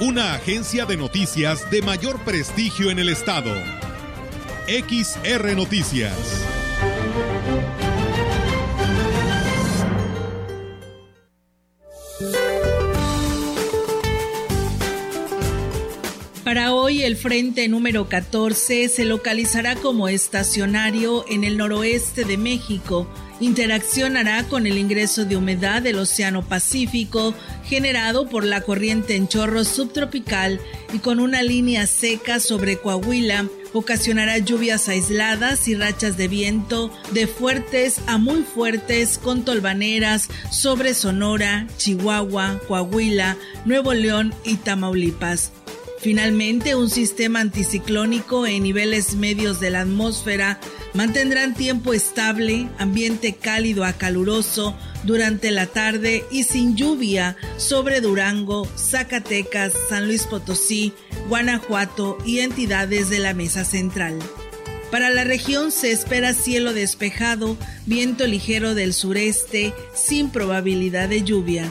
una agencia de noticias de mayor prestigio en el estado. XR Noticias. Para hoy el frente número 14 se localizará como estacionario en el noroeste de México interaccionará con el ingreso de humedad del Océano Pacífico generado por la corriente en chorro subtropical y con una línea seca sobre Coahuila ocasionará lluvias aisladas y rachas de viento de fuertes a muy fuertes con tolvaneras sobre Sonora, Chihuahua, Coahuila, Nuevo León y Tamaulipas. Finalmente, un sistema anticiclónico en niveles medios de la atmósfera mantendrán tiempo estable, ambiente cálido a caluroso durante la tarde y sin lluvia sobre Durango, Zacatecas, San Luis Potosí, Guanajuato y entidades de la Mesa Central. Para la región se espera cielo despejado, viento ligero del sureste, sin probabilidad de lluvia.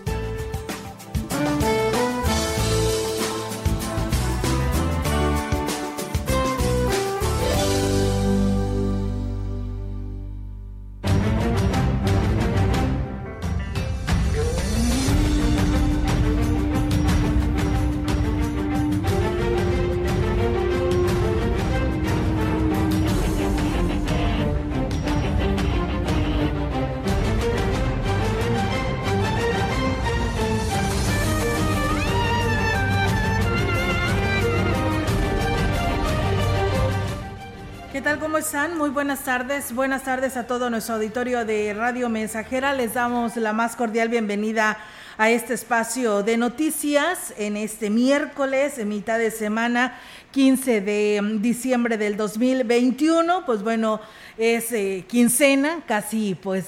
Buenas tardes. Buenas tardes a todo nuestro auditorio de Radio Mensajera. Les damos la más cordial bienvenida a este espacio de noticias en este miércoles, en mitad de semana, 15 de diciembre del 2021. Pues bueno, es eh, quincena, casi pues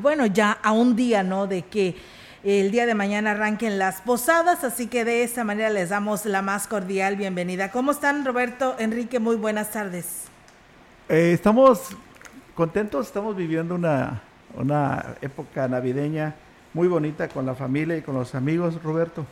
bueno, ya a un día, ¿no? De que el día de mañana arranquen las posadas, así que de esta manera les damos la más cordial bienvenida. ¿Cómo están, Roberto, Enrique? Muy buenas tardes. Eh, estamos contentos, estamos viviendo una, una época navideña muy bonita con la familia y con los amigos, Roberto.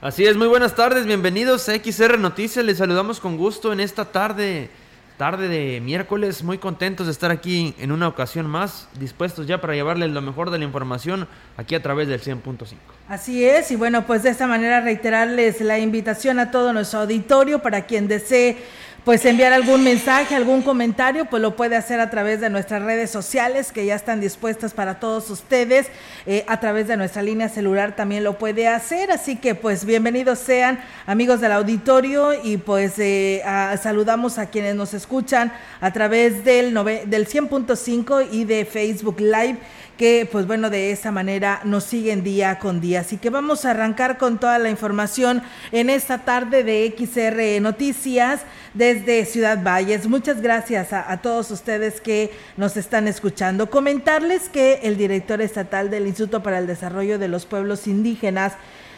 Así es, muy buenas tardes, bienvenidos a XR Noticias, les saludamos con gusto en esta tarde, tarde de miércoles, muy contentos de estar aquí en una ocasión más, dispuestos ya para llevarles lo mejor de la información aquí a través del 100.5. Así es, y bueno, pues de esta manera reiterarles la invitación a todo nuestro auditorio para quien desee pues enviar algún mensaje, algún comentario, pues lo puede hacer a través de nuestras redes sociales que ya están dispuestas para todos ustedes. Eh, a través de nuestra línea celular también lo puede hacer. Así que pues bienvenidos sean amigos del auditorio y pues eh, saludamos a quienes nos escuchan a través del, del 100.5 y de Facebook Live que pues bueno, de esa manera nos siguen día con día. Así que vamos a arrancar con toda la información en esta tarde de XR Noticias desde Ciudad Valles. Muchas gracias a, todos ustedes que nos están escuchando. Comentarles que el director estatal del Instituto para el Desarrollo de los Pueblos Indígenas,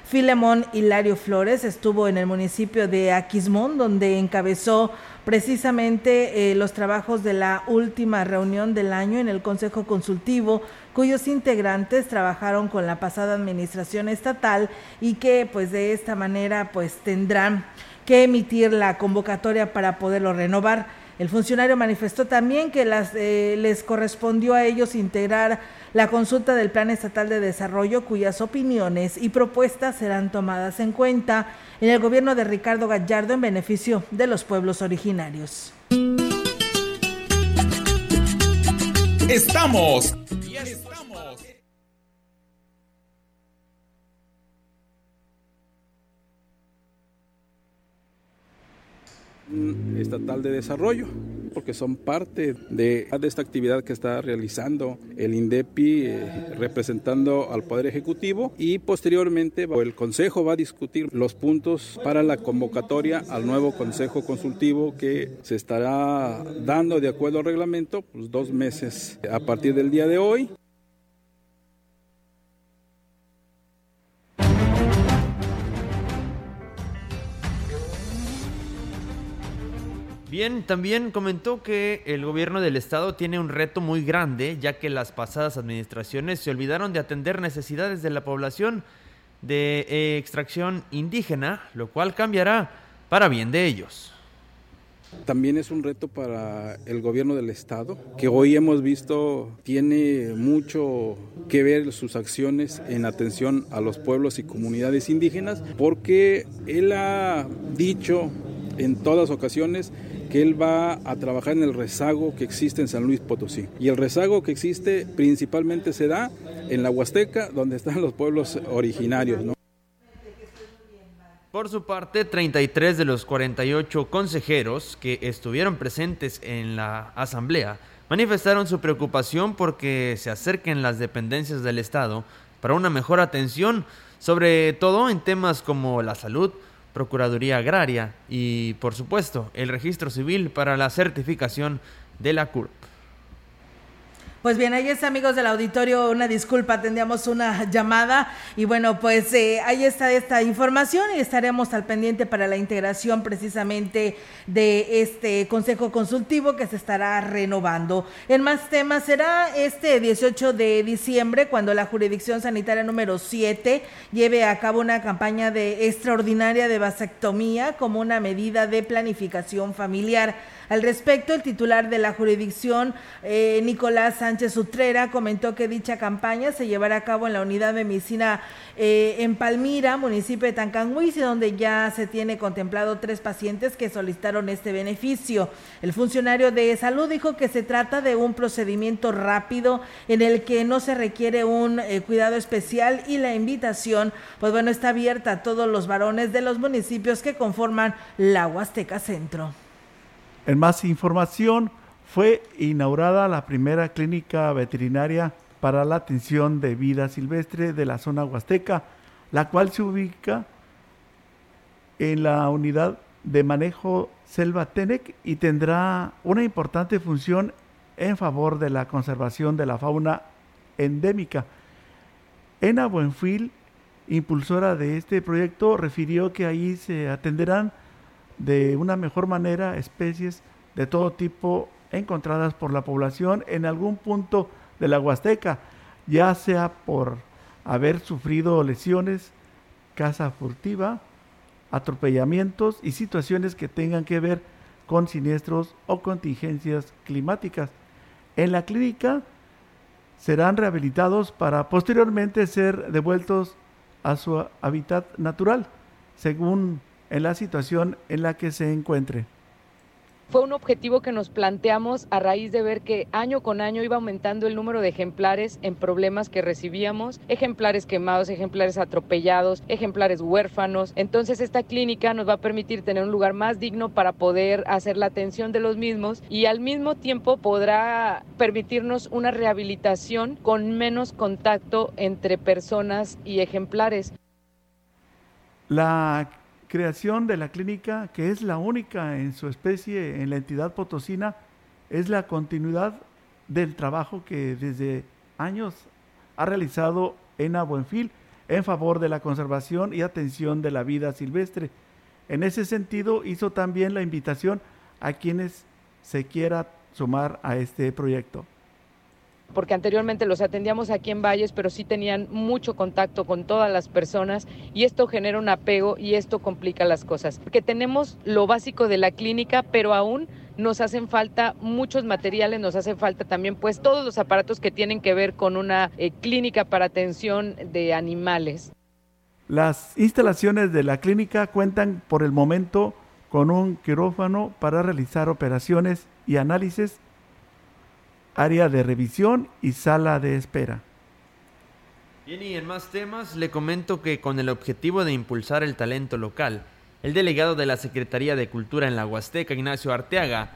Filemón Hilario Flores estuvo en el municipio de Aquismón, donde encabezó precisamente eh, los trabajos de la última reunión del año en el Consejo Consultivo, cuyos integrantes trabajaron con la pasada administración estatal y que pues de esta manera pues tendrán que emitir la convocatoria para poderlo renovar. El funcionario manifestó también que las, eh, les correspondió a ellos integrar la consulta del Plan Estatal de Desarrollo, cuyas opiniones y propuestas serán tomadas en cuenta en el gobierno de Ricardo Gallardo en beneficio de los pueblos originarios. Estamos estatal de desarrollo. porque son parte de, esta actividad que está realizando el INDEPI eh, representando al Poder Ejecutivo y posteriormente el Consejo va a discutir los puntos para la convocatoria al nuevo Consejo Consultivo que se estará dando de acuerdo al reglamento pues, dos meses a partir del día de hoy. Bien, también comentó que el gobierno del estado tiene un reto muy grande, ya que las pasadas administraciones se olvidaron de atender necesidades de la población de extracción indígena, lo cual cambiará para bien de ellos. También es un reto para el gobierno del estado, que hoy hemos visto tiene mucho que ver sus acciones en atención a los pueblos y comunidades indígenas, porque él ha dicho en todas ocasiones que él va a trabajar en el rezago que existe en San Luis Potosí. Y el rezago que existe principalmente se da en la Huasteca, donde están los pueblos originarios. Por su parte, 33 de los 48 consejeros que estuvieron presentes en la asamblea manifestaron su preocupación porque se acerquen las dependencias del Estado para una mejor atención, sobre todo en temas como la salud, Procuraduría Agraria y, por supuesto, el registro civil para la certificación de la CURP. Pues bien, ahí está, amigos del auditorio, una disculpa, tendríamos una llamada y bueno, pues eh, ahí está esta información y estaremos al pendiente para la integración precisamente de este Consejo Consultivo que se estará renovando. En más temas, será este 18 de diciembre cuando la Jurisdicción Sanitaria número 7 lleve a cabo una campaña de extraordinaria de vasectomía como una medida de planificación familiar. Al respecto, el titular de la jurisdicción, eh, Nicolás Sánchez Utrera, comentó que dicha campaña se llevará a cabo en la unidad de medicina eh, en Palmira, municipio de Tancanhuiz, donde ya se tiene contemplado tres pacientes que solicitaron este beneficio. El funcionario de salud dijo que se trata de un procedimiento rápido en el que no se requiere un eh, cuidado especial y la invitación, pues bueno, está abierta a todos los varones de los municipios que conforman la Huasteca Centro. En más información, fue inaugurada la primera clínica veterinaria para la atención de vida silvestre de la zona huasteca, la cual se ubica en la unidad de manejo Selva Tenec y tendrá una importante función en favor de la conservación de la fauna endémica. Ena Buenfil, impulsora de este proyecto, refirió que ahí se atenderán de una mejor manera especies de todo tipo encontradas por la población en algún punto de la Huasteca, ya sea por haber sufrido lesiones, caza furtiva, atropellamientos y situaciones que tengan que ver con siniestros o contingencias climáticas. En la clínica serán rehabilitados para posteriormente ser devueltos a su hábitat natural, según en la situación en la que se encuentre. Fue un objetivo que nos planteamos a raíz de ver que año con año iba aumentando el número de ejemplares en problemas que recibíamos, ejemplares quemados, ejemplares atropellados, ejemplares huérfanos. Entonces esta clínica nos va a permitir tener un lugar más digno para poder hacer la atención de los mismos y al mismo tiempo podrá permitirnos una rehabilitación con menos contacto entre personas y ejemplares. La creación de la clínica, que es la única en su especie en la entidad potosina, es la continuidad del trabajo que desde años ha realizado ENA Buenfil en favor de la conservación y atención de la vida silvestre. En ese sentido, hizo también la invitación a quienes se quiera sumar a este proyecto porque anteriormente los atendíamos aquí en Valles, pero sí tenían mucho contacto con todas las personas y esto genera un apego y esto complica las cosas. Porque tenemos lo básico de la clínica, pero aún nos hacen falta muchos materiales, nos hace falta también pues todos los aparatos que tienen que ver con una eh, clínica para atención de animales. Las instalaciones de la clínica cuentan por el momento con un quirófano para realizar operaciones y análisis área de revisión y sala de espera. Bien, y en más temas le comento que con el objetivo de impulsar el talento local, el delegado de la Secretaría de Cultura en la Huasteca, Ignacio Arteaga,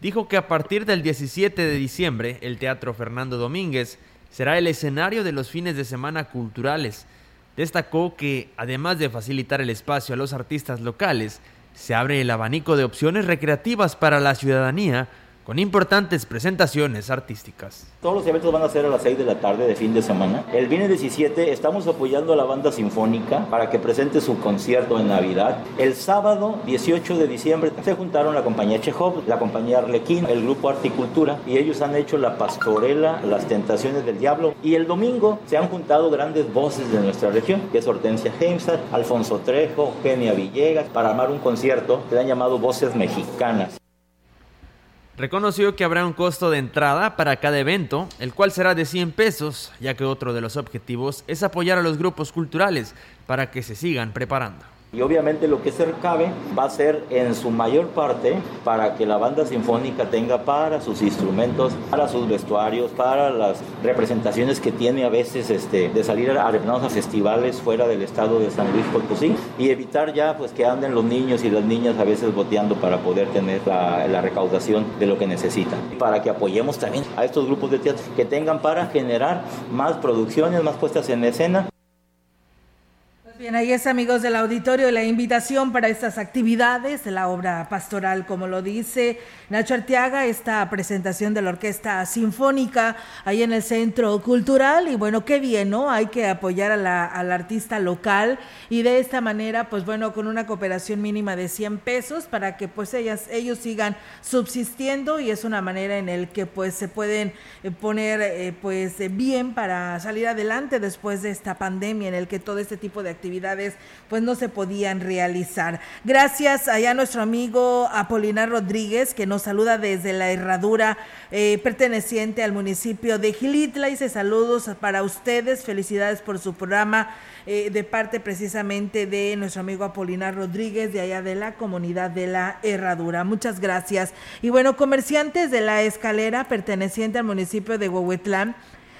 dijo que a partir del 17 de diciembre el Teatro Fernando Domínguez será el escenario de los fines de semana culturales. Destacó que, además de facilitar el espacio a los artistas locales, se abre el abanico de opciones recreativas para la ciudadanía con importantes presentaciones artísticas. Todos los eventos van a ser a las 6 de la tarde de fin de semana. El viernes 17 estamos apoyando a la banda sinfónica para que presente su concierto en Navidad. El sábado 18 de diciembre se juntaron la compañía Chekhov, la compañía Arlequín, el grupo Articultura y ellos han hecho la pastorela, las tentaciones del diablo. Y el domingo se han juntado grandes voces de nuestra región, que es Hortensia Heimsat, Alfonso Trejo, Genia Villegas, para armar un concierto que le han llamado Voces Mexicanas. Reconoció que habrá un costo de entrada para cada evento, el cual será de 100 pesos, ya que otro de los objetivos es apoyar a los grupos culturales para que se sigan preparando. Y obviamente lo que se recabe va a ser en su mayor parte para que la banda sinfónica tenga para sus instrumentos, para sus vestuarios, para las representaciones que tiene a veces este, de salir a, a festivales fuera del estado de San Luis Potosí y evitar ya pues que anden los niños y las niñas a veces boteando para poder tener la, la recaudación de lo que necesitan. Para que apoyemos también a estos grupos de teatro que tengan para generar más producciones, más puestas en escena Bien, ahí es amigos del auditorio la invitación para estas actividades, la obra pastoral, como lo dice Nacho Arteaga, esta presentación de la Orquesta Sinfónica ahí en el Centro Cultural y bueno, qué bien, ¿no? Hay que apoyar a la, al artista local y de esta manera, pues bueno, con una cooperación mínima de 100 pesos para que pues ellas, ellos sigan subsistiendo y es una manera en el que pues se pueden eh, poner eh, pues bien para salir adelante después de esta pandemia en el que todo este tipo de actividades actividades pues no se podían realizar. Gracias allá a nuestro amigo Apolinar Rodríguez que nos saluda desde la herradura eh, perteneciente al municipio de Gilitla. Dice saludos para ustedes, felicidades por su programa eh, de parte precisamente de nuestro amigo Apolinar Rodríguez de allá de la comunidad de la herradura. Muchas gracias. Y bueno, comerciantes de la escalera perteneciente al municipio de Huehuetlán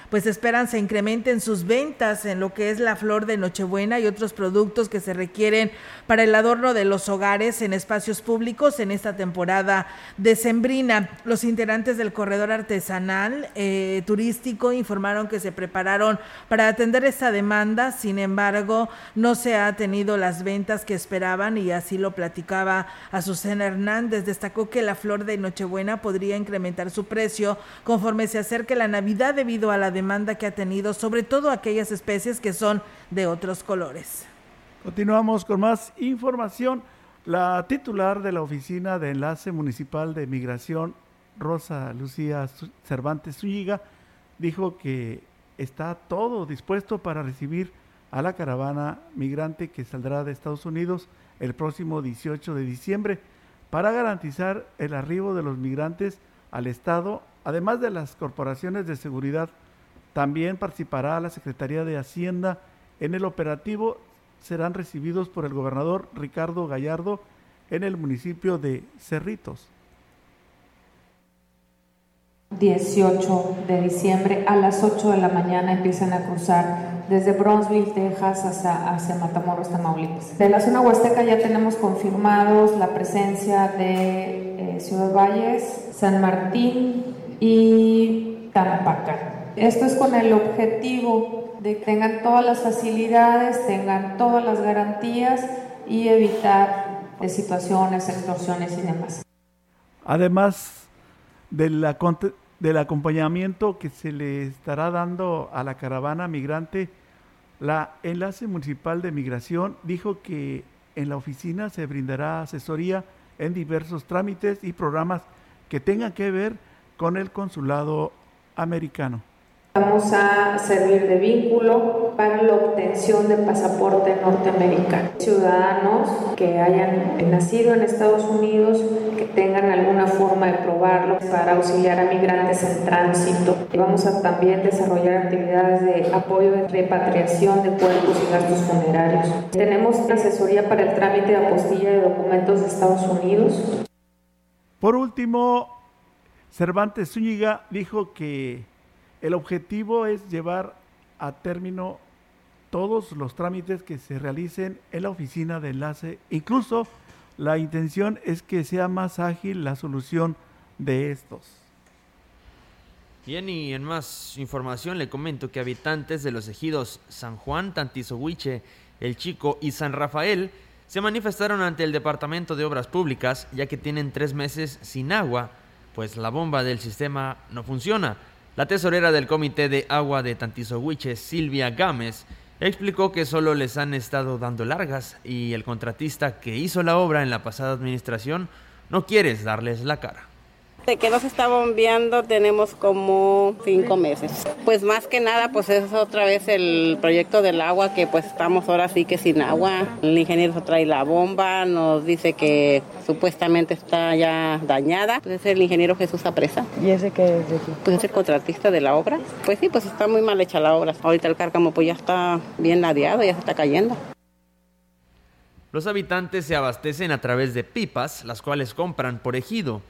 pues esperan se incrementen sus ventas en lo que es la flor de Nochebuena y otros productos que se requieren para el adorno de los hogares en espacios públicos en esta temporada decembrina. Los integrantes del corredor artesanal eh, turístico informaron que se prepararon para atender esta demanda, sin embargo, no se ha tenido las ventas que esperaban y así lo platicaba Azucena Hernández. Destacó que la flor de Nochebuena podría incrementar su precio conforme se acerque la Navidad debido a la demanda que ha tenido, sobre todo aquellas especies que son de otros colores. Continuamos con más información. La titular de la Oficina de Enlace Municipal de Migración, Rosa Lucía Cervantes Zúñiga, dijo que está todo dispuesto para recibir a la caravana migrante que saldrá de Estados Unidos el próximo 18 de diciembre para garantizar el arribo de los migrantes al Estado, además de las corporaciones de seguridad también participará la Secretaría de Hacienda en el operativo. Serán recibidos por el gobernador Ricardo Gallardo en el municipio de Cerritos. 18 de diciembre a las 8 de la mañana empiezan a cruzar desde Bronzeville, Texas, hasta, hacia Matamoros, Tamaulipas. De la zona huasteca ya tenemos confirmados la presencia de eh, Ciudad Valles, San Martín y Tampaca. Esto es con el objetivo de que tengan todas las facilidades, tengan todas las garantías y evitar de situaciones, extorsiones y demás. Además del acompañamiento que se le estará dando a la caravana migrante, la Enlace Municipal de Migración dijo que en la oficina se brindará asesoría en diversos trámites y programas que tengan que ver con el consulado americano. Vamos a servir de vínculo para la obtención de pasaporte norteamericano. Ciudadanos que hayan nacido en Estados Unidos, que tengan alguna forma de probarlo para auxiliar a migrantes en tránsito. Y vamos a también desarrollar actividades de apoyo de repatriación de cuerpos y gastos funerarios. Tenemos asesoría para el trámite de apostilla de documentos de Estados Unidos. Por último, Cervantes Zúñiga dijo que el objetivo es llevar a término todos los trámites que se realicen en la oficina de enlace. Incluso la intención es que sea más ágil la solución de estos. Bien, y en más información le comento que habitantes de los ejidos San Juan, Tantizohuiche, El Chico y San Rafael se manifestaron ante el Departamento de Obras Públicas ya que tienen tres meses sin agua, pues la bomba del sistema no funciona. La tesorera del Comité de Agua de Tantizohuiche, Silvia Gámez, explicó que solo les han estado dando largas y el contratista que hizo la obra en la pasada administración no quiere darles la cara. De que no se está bombeando tenemos como cinco meses. Pues más que nada, pues es otra vez el proyecto del agua que pues estamos ahora sí que sin agua. El ingeniero trae la bomba, nos dice que supuestamente está ya dañada. Pues es el ingeniero Jesús Apresa. ¿Y ese qué es de aquí? Pues es el contratista de la obra. Pues sí, pues está muy mal hecha la obra. Ahorita el cárcamo pues ya está bien ladeado, ya se está cayendo. Los habitantes se abastecen a través de pipas, las cuales compran por ejido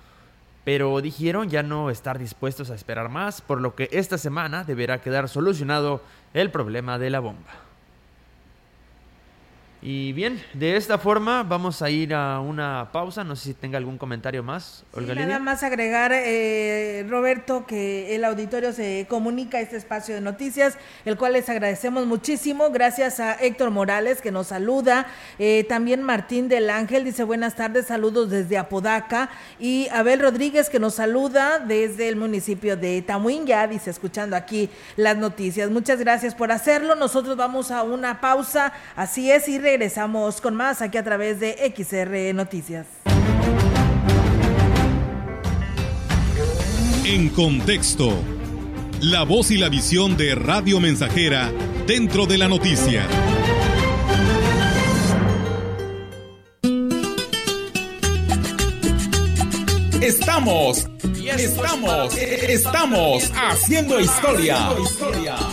pero dijeron ya no estar dispuestos a esperar más, por lo que esta semana deberá quedar solucionado el problema de la bomba. Y bien, de esta forma vamos a ir a una pausa. No sé si tenga algún comentario más, Olga Nada más agregar, eh, Roberto, que el auditorio se comunica a este espacio de noticias, el cual les agradecemos muchísimo. Gracias a Héctor Morales, que nos saluda. Eh, también Martín del Ángel dice buenas tardes, saludos desde Apodaca. Y Abel Rodríguez, que nos saluda desde el municipio de Tamuín, ya dice, escuchando aquí las noticias. Muchas gracias por hacerlo. Nosotros vamos a una pausa. Así es, y regresamos con más aquí a través de XR Noticias. En contexto, la voz y la visión de Radio Mensajera dentro de la noticia. Estamos, estamos, estamos haciendo historia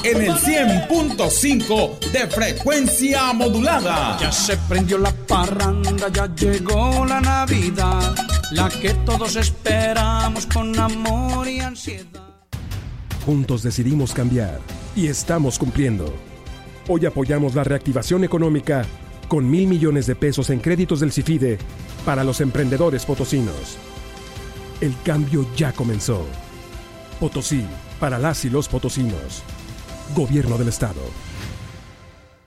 en el 100.5 de frecuencia modulada. Ya se prendió la parranda, ya llegó la Navidad, la que todos esperamos con amor y ansiedad. Juntos decidimos cambiar y estamos cumpliendo. Hoy apoyamos la reactivación económica con mil millones de pesos en créditos del CIFIDE para los emprendedores potosinos. El cambio ya comenzó. Potosí, para las y los potosinos. Gobierno del Estado.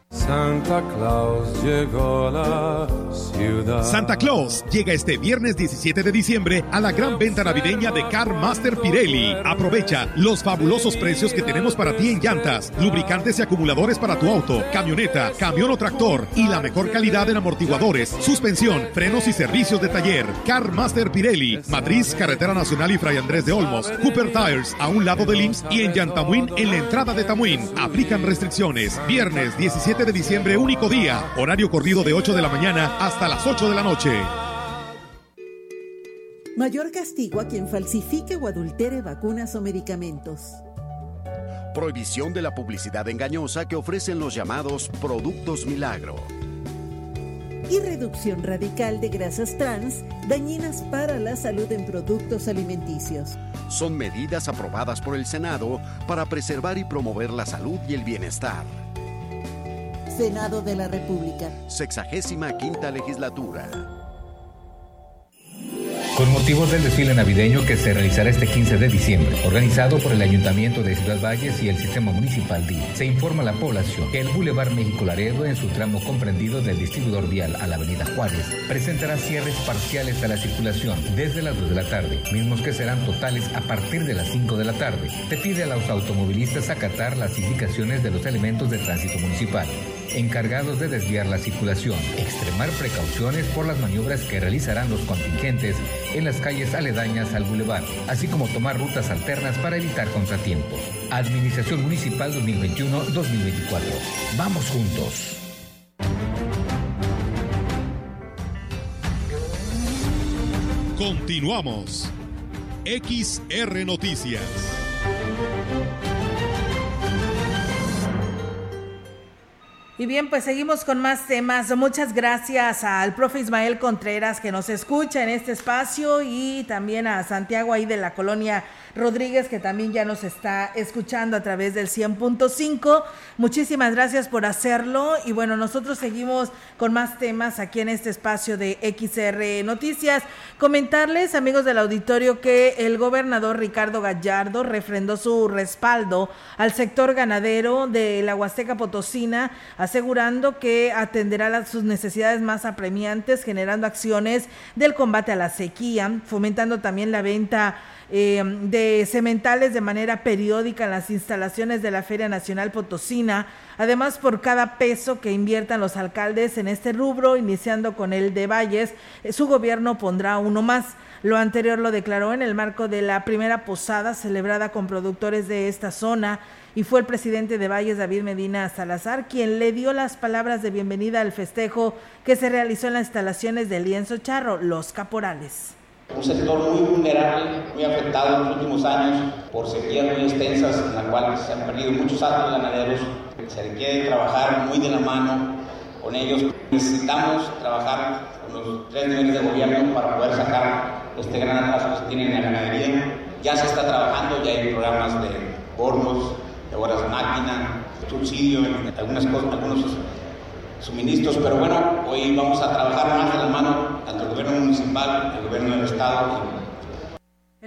Santa Claus llegó a la ciudad. Santa Claus llega este viernes 17 de diciembre a la gran venta navideña de Car Master Pirelli. Aprovecha los fabulosos precios que tenemos para ti en llantas, lubricantes y acumuladores para tu auto, camioneta, camión o tractor y la mejor calidad en amortiguadores, suspensión, frenos y servicios de taller. Car Master Pirelli, Matriz, Carretera Nacional y Fray Andrés de Olmos, Cooper Tires a un lado del IMSS y en Yantamuín en la entrada de Tamuín. Aplican restricciones. Viernes 17 de diciembre, único día. Horario corrido de 8 de la mañana hasta las 8 de la noche. Mayor castigo a quien falsifique o adultere vacunas o medicamentos. Prohibición de la publicidad engañosa que ofrecen los llamados productos milagro. Y reducción radical de grasas trans dañinas para la salud en productos alimenticios. Son medidas aprobadas por el Senado para preservar y promover la salud y el bienestar. Senado de la República. Sexagésima quinta legislatura. Con motivos del desfile navideño que se realizará este 15 de diciembre, organizado por el Ayuntamiento de Ciudad Valles y el Sistema Municipal DI, se informa a la población que el Boulevard México Laredo, en su tramo comprendido del distribuidor vial a la Avenida Juárez, presentará cierres parciales a la circulación desde las 2 de la tarde, mismos que serán totales a partir de las 5 de la tarde. Se pide a los automovilistas acatar las indicaciones de los elementos de tránsito municipal encargados de desviar la circulación, extremar precauciones por las maniobras que realizarán los contingentes en las calles aledañas al bulevar, así como tomar rutas alternas para evitar contratiempos. Administración Municipal 2021-2024. Vamos juntos. Continuamos. XR Noticias. Y bien, pues seguimos con más temas. Muchas gracias al profe Ismael Contreras que nos escucha en este espacio y también a Santiago ahí de la colonia Rodríguez, que también ya nos está escuchando a través del 100.5. Muchísimas gracias por hacerlo. Y bueno, nosotros seguimos con más temas aquí en este espacio de XR Noticias. Comentarles, amigos del auditorio, que el gobernador Ricardo Gallardo refrendó su respaldo al sector ganadero de la Huasteca Potosina, asegurando que atenderá sus necesidades más apremiantes, generando acciones del combate a la sequía, fomentando también la venta eh, de cementales de manera periódica en las instalaciones de la Feria Nacional Potosina. Además, por cada peso que inviertan los alcaldes en este rubro, iniciando con el de Valles, eh, su gobierno pondrá uno más. Lo anterior lo declaró en el marco de la primera posada celebrada con productores de esta zona y fue el presidente de Valles, David Medina Salazar, quien le dio las palabras de bienvenida al festejo que se realizó en las instalaciones del lienzo charro, Los Caporales. Un sector muy vulnerable, muy afectado en los últimos años por sequías muy extensas, en la cual se han perdido muchos árboles ganaderos. Se requiere trabajar muy de la mano con ellos. Necesitamos trabajar con los tres niveles de gobierno para poder sacar este gran atraso que tienen en la ganadería. Ya se está trabajando, ya hay programas de hornos, horas de máquina, subsidio en algunas cosas, algunos suministros, pero bueno, hoy vamos a trabajar más de la mano, tanto el gobierno municipal, el gobierno del estado.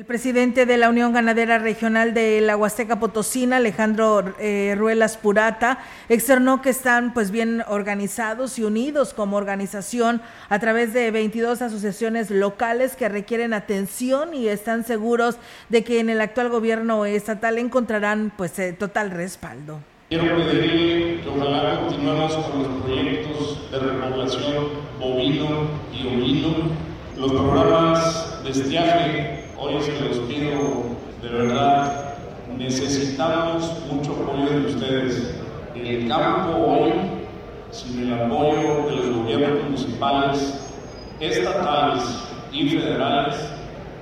El presidente de la Unión Ganadera Regional de la Huasteca Potosina, Alejandro eh, Ruelas Purata, externó que están pues bien organizados y unidos como organización a través de 22 asociaciones locales que requieren atención y están seguros de que en el actual gobierno estatal encontrarán pues eh, total respaldo. Quiero pedirle que continuemos con los proyectos de repoblación bovino y ovino, los programas de estiaje, hoy se los pido de verdad, necesitamos mucho apoyo de ustedes. El campo hoy, sin el apoyo de los gobiernos municipales, estatales y federales,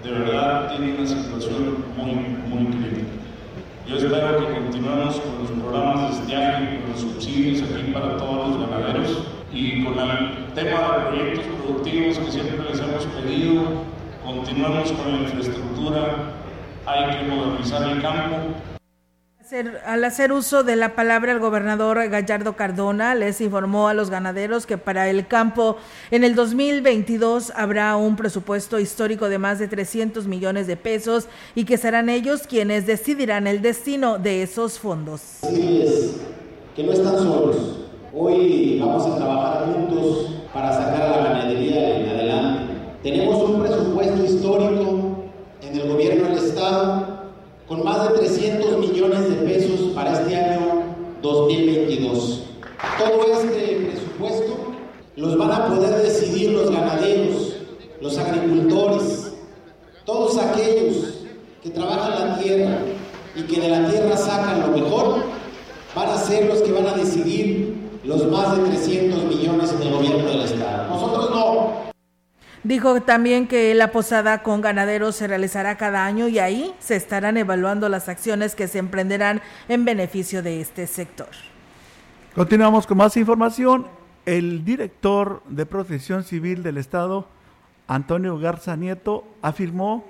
de verdad tiene una situación muy, muy crítica. Yo espero que continuemos con los programas de estiaje, con los subsidios aquí para todos los ganaderos y con el tema de proyectos productivos que siempre les hemos pedido. Continuemos con la infraestructura, hay que modernizar el campo, al hacer uso de la palabra, el gobernador Gallardo Cardona les informó a los ganaderos que para el campo en el 2022 habrá un presupuesto histórico de más de 300 millones de pesos y que serán ellos quienes decidirán el destino de esos fondos. es, que no están solos. Hoy vamos a trabajar juntos para sacar a la ganadería en adelante. Tenemos un presupuesto histórico en el gobierno del Estado con más de 300 millones de pesos para este año 2022. Todo este presupuesto los van a poder decidir los ganaderos, los agricultores, todos aquellos que trabajan la tierra y que de la tierra sacan lo mejor, van a ser los que van a decidir los más de 300 millones en el gobierno del Estado. Nosotros no, Dijo también que la posada con ganaderos se realizará cada año y ahí se estarán evaluando las acciones que se emprenderán en beneficio de este sector. Continuamos con más información. El director de Protección Civil del Estado, Antonio Garza Nieto, afirmó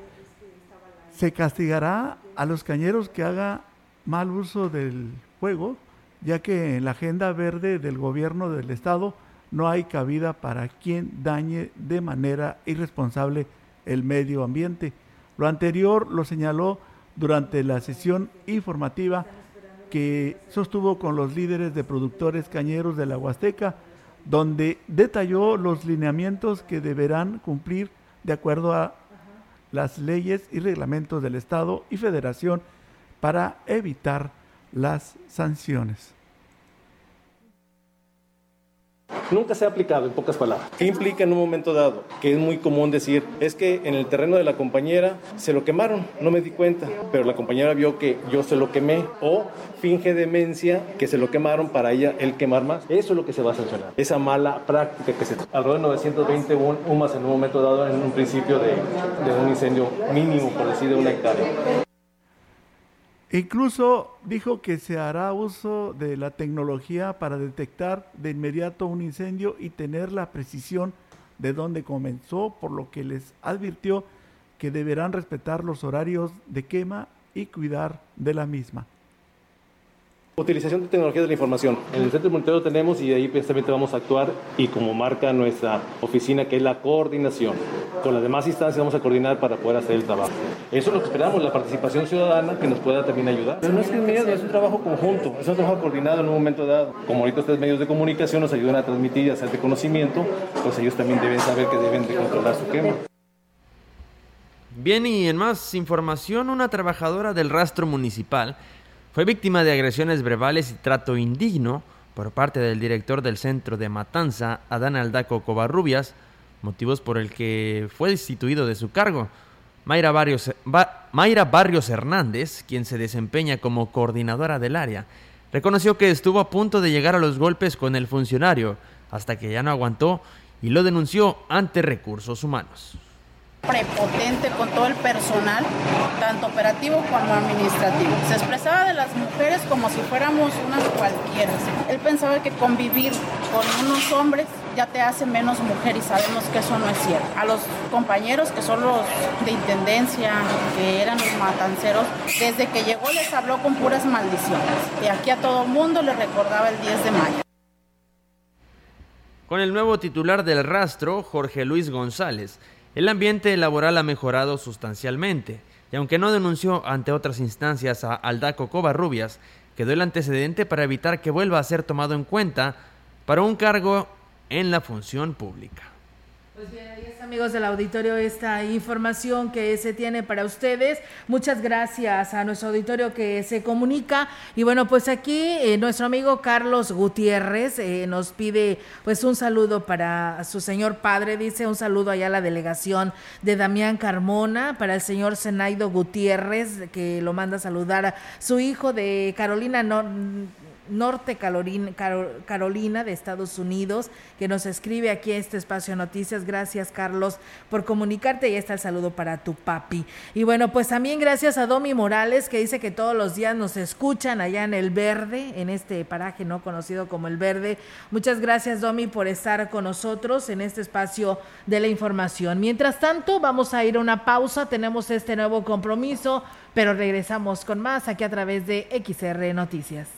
se castigará a los cañeros que haga mal uso del fuego, ya que en la agenda verde del gobierno del Estado no hay cabida para quien dañe de manera irresponsable el medio ambiente. Lo anterior lo señaló durante la sesión informativa que sostuvo con los líderes de productores cañeros de la Huasteca, donde detalló los lineamientos que deberán cumplir de acuerdo a las leyes y reglamentos del Estado y Federación para evitar las sanciones nunca se ha aplicado, en pocas palabras. ¿Qué implica en un momento dado? Que es muy común decir, es que en el terreno de la compañera se lo quemaron, no me di cuenta, pero la compañera vio que yo se lo quemé, o finge demencia que se lo quemaron para ella el quemar más. Eso es lo que se va a sancionar. Esa mala práctica que se... Alrededor de 920 humas en un momento dado en un principio de, un incendio mínimo, por decir, de una hectárea. Incluso dijo que se hará uso de la tecnología para detectar de inmediato un incendio y tener la precisión de dónde comenzó, por lo que les advirtió que deberán respetar los horarios de quema y cuidar de la misma. Utilización de tecnología de la información. En el centro de monitoreo tenemos y ahí precisamente vamos a actuar y como marca nuestra oficina que es la coordinación. Con las demás instancias vamos a coordinar para poder hacer el trabajo. Eso es lo que esperamos, la participación ciudadana que nos pueda también ayudar. Pero no es que es miedo, es un trabajo conjunto, es un trabajo coordinado en un momento dado. Como ahorita ustedes medios de comunicación nos ayudan a transmitir y hacer de conocimiento, pues ellos también deben saber que deben de controlar su quema. Bien, y en más información, una trabajadora del rastro municipal fue víctima de agresiones verbales y trato indigno por parte del director del centro de Matanza, Adán Aldaco Covarrubias, motivos por el que fue destituido de su cargo. Mayra Barrios, Mayra Barrios Hernández, quien se desempeña como coordinadora del área, reconoció que estuvo a punto de llegar a los golpes con el funcionario, hasta que ya no aguantó y lo denunció ante recursos humanos prepotente con todo el personal, tanto operativo como administrativo. Se expresaba de las mujeres como si fuéramos unas cualquiera. Él pensaba que convivir con unos hombres ya te hace menos mujer y sabemos que eso no es cierto. A los compañeros que son los de intendencia, que eran los matanceros, desde que llegó les habló con puras maldiciones. Y aquí a todo mundo le recordaba el 10 de mayo. Con el nuevo titular del rastro, Jorge Luis González, el ambiente laboral ha mejorado sustancialmente, y aunque no denunció ante otras instancias a Aldaco Covarrubias, quedó el antecedente para evitar que vuelva a ser tomado en cuenta para un cargo en la función pública. Pues amigos del auditorio, esta información que se tiene para ustedes. Muchas gracias a nuestro auditorio que se comunica. Y bueno, pues aquí eh, nuestro amigo Carlos Gutiérrez eh, nos pide pues un saludo para su señor padre, dice un saludo allá a la delegación de Damián Carmona, para el señor Zenaido Gutiérrez, que lo manda a saludar a su hijo de Carolina Norte Carolina, Carolina de Estados Unidos, que nos escribe aquí a este espacio noticias. Gracias, Carlos, por comunicarte y está el saludo para tu papi. Y bueno, pues también gracias a Domi Morales, que dice que todos los días nos escuchan allá en el Verde, en este paraje no conocido como el Verde. Muchas gracias, Domi, por estar con nosotros en este espacio de la información. Mientras tanto, vamos a ir a una pausa. Tenemos este nuevo compromiso, pero regresamos con más aquí a través de XR Noticias.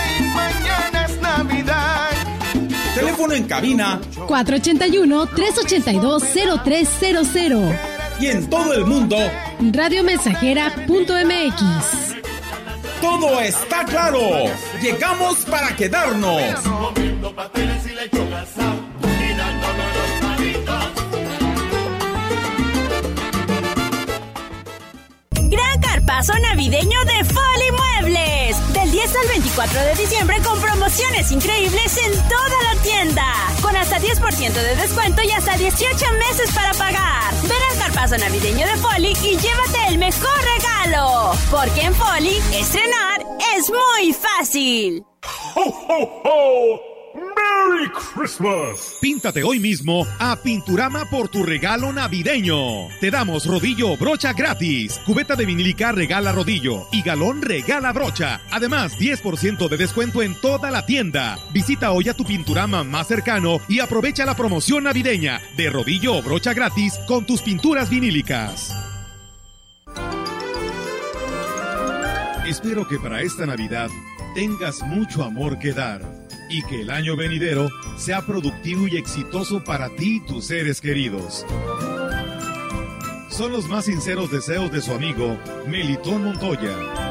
Teléfono en cabina 481-382-0300. Y en todo el mundo, radiomensajera.mx. Todo está claro. Llegamos para quedarnos. Gran carpazo navideño de Foli Del 10 al 24 de diciembre con promociones increíbles en toda la tienda. Con hasta 10% de descuento y hasta 18 meses para pagar. Ven al carpazo navideño de Foli y llévate el mejor regalo. Porque en Foli, estrenar es muy fácil. ¡Ho, ho, ho! ¡Merry Christmas! Píntate hoy mismo a Pinturama por tu regalo navideño. Te damos rodillo brocha gratis. Cubeta de vinílica regala rodillo y galón regala brocha. Además, 10% de descuento en toda la tienda. Visita hoy a tu Pinturama más cercano y aprovecha la promoción navideña de rodillo o brocha gratis con tus pinturas vinílicas. Espero que para esta Navidad tengas mucho amor que dar y que el año venidero sea productivo y exitoso para ti y tus seres queridos. Son los más sinceros deseos de su amigo Melitón Montoya.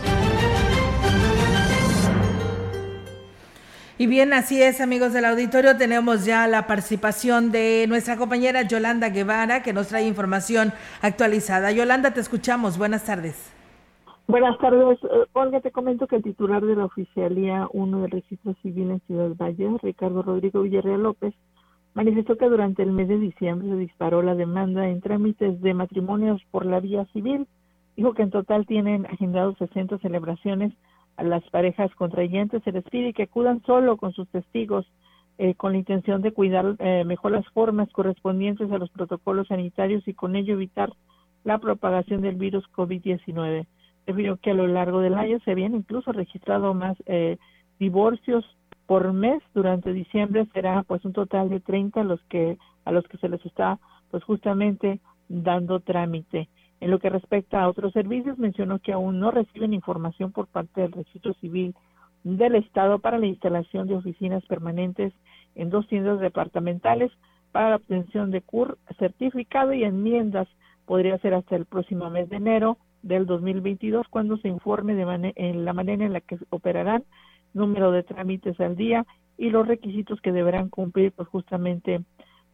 Y bien, así es, amigos del auditorio, tenemos ya la participación de nuestra compañera Yolanda Guevara, que nos trae información actualizada. Yolanda, te escuchamos. Buenas tardes. Buenas tardes. Eh, Olga, te comento que el titular de la Oficialía 1 del Registro Civil en Ciudad Valle, Ricardo Rodrigo Villarreal López, manifestó que durante el mes de diciembre se disparó la demanda en trámites de matrimonios por la vía civil. Dijo que en total tienen agendados 60 celebraciones a las parejas contrayentes se les pide que acudan solo con sus testigos eh, con la intención de cuidar eh, mejor las formas correspondientes a los protocolos sanitarios y con ello evitar la propagación del virus COVID-19. Debido que a lo largo del año se habían incluso registrado más eh, divorcios por mes durante diciembre será pues un total de 30 los que a los que se les está pues justamente dando trámite. En lo que respecta a otros servicios, mencionó que aún no reciben información por parte del Registro Civil del Estado para la instalación de oficinas permanentes en dos tiendas departamentales para la obtención de CUR certificado y enmiendas. Podría ser hasta el próximo mes de enero del 2022 cuando se informe de en la manera en la que operarán, número de trámites al día y los requisitos que deberán cumplir pues justamente